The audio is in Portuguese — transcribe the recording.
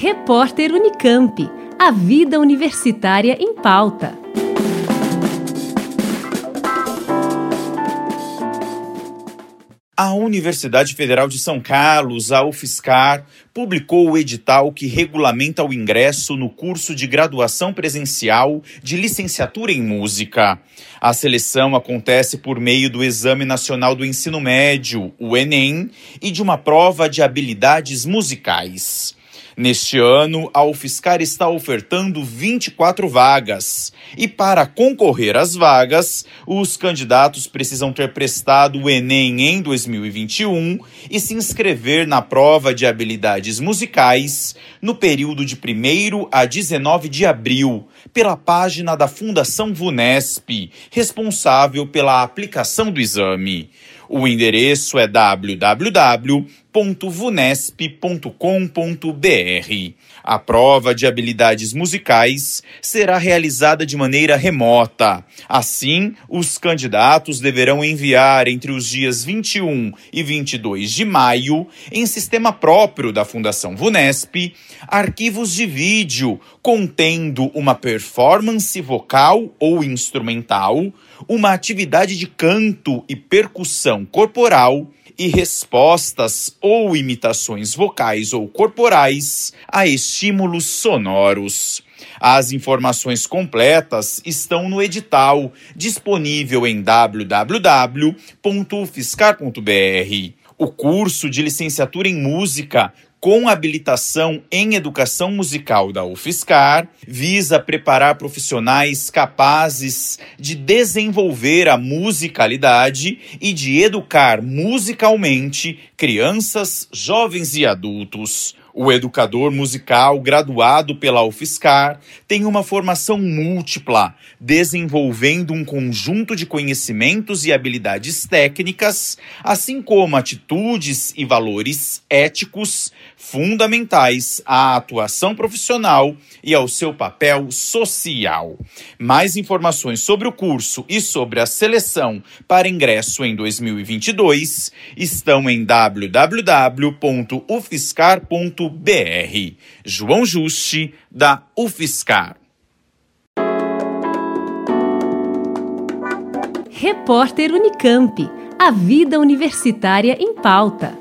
Repórter Unicamp. A vida universitária em pauta. A Universidade Federal de São Carlos, a UFSCar, publicou o edital que regulamenta o ingresso no curso de graduação presencial de licenciatura em música. A seleção acontece por meio do Exame Nacional do Ensino Médio, o Enem, e de uma prova de habilidades musicais. Neste ano, a UFSCar está ofertando 24 vagas. E para concorrer às vagas, os candidatos precisam ter prestado o Enem em 2021 e se inscrever na prova de habilidades musicais no período de 1 a 19 de abril, pela página da Fundação VUNESP, responsável pela aplicação do exame. O endereço é www.vunesp.com.br. A prova de habilidades musicais será realizada de maneira remota. Assim, os candidatos deverão enviar entre os dias 21 e 22 de maio, em sistema próprio da Fundação Vunesp, arquivos de vídeo contendo uma performance vocal ou instrumental uma atividade de canto e percussão corporal e respostas ou imitações vocais ou corporais a estímulos sonoros. As informações completas estão no edital, disponível em www.fiscar.br. O curso de licenciatura em música com habilitação em educação musical da UFSCar, visa preparar profissionais capazes de desenvolver a musicalidade e de educar musicalmente crianças, jovens e adultos. O educador musical graduado pela UFSCar tem uma formação múltipla, desenvolvendo um conjunto de conhecimentos e habilidades técnicas, assim como atitudes e valores éticos fundamentais à atuação profissional e ao seu papel social. Mais informações sobre o curso e sobre a seleção para ingresso em 2022 estão em www.ufscar.br br João Juste, da UFSCar. Repórter Unicamp. A vida universitária em pauta.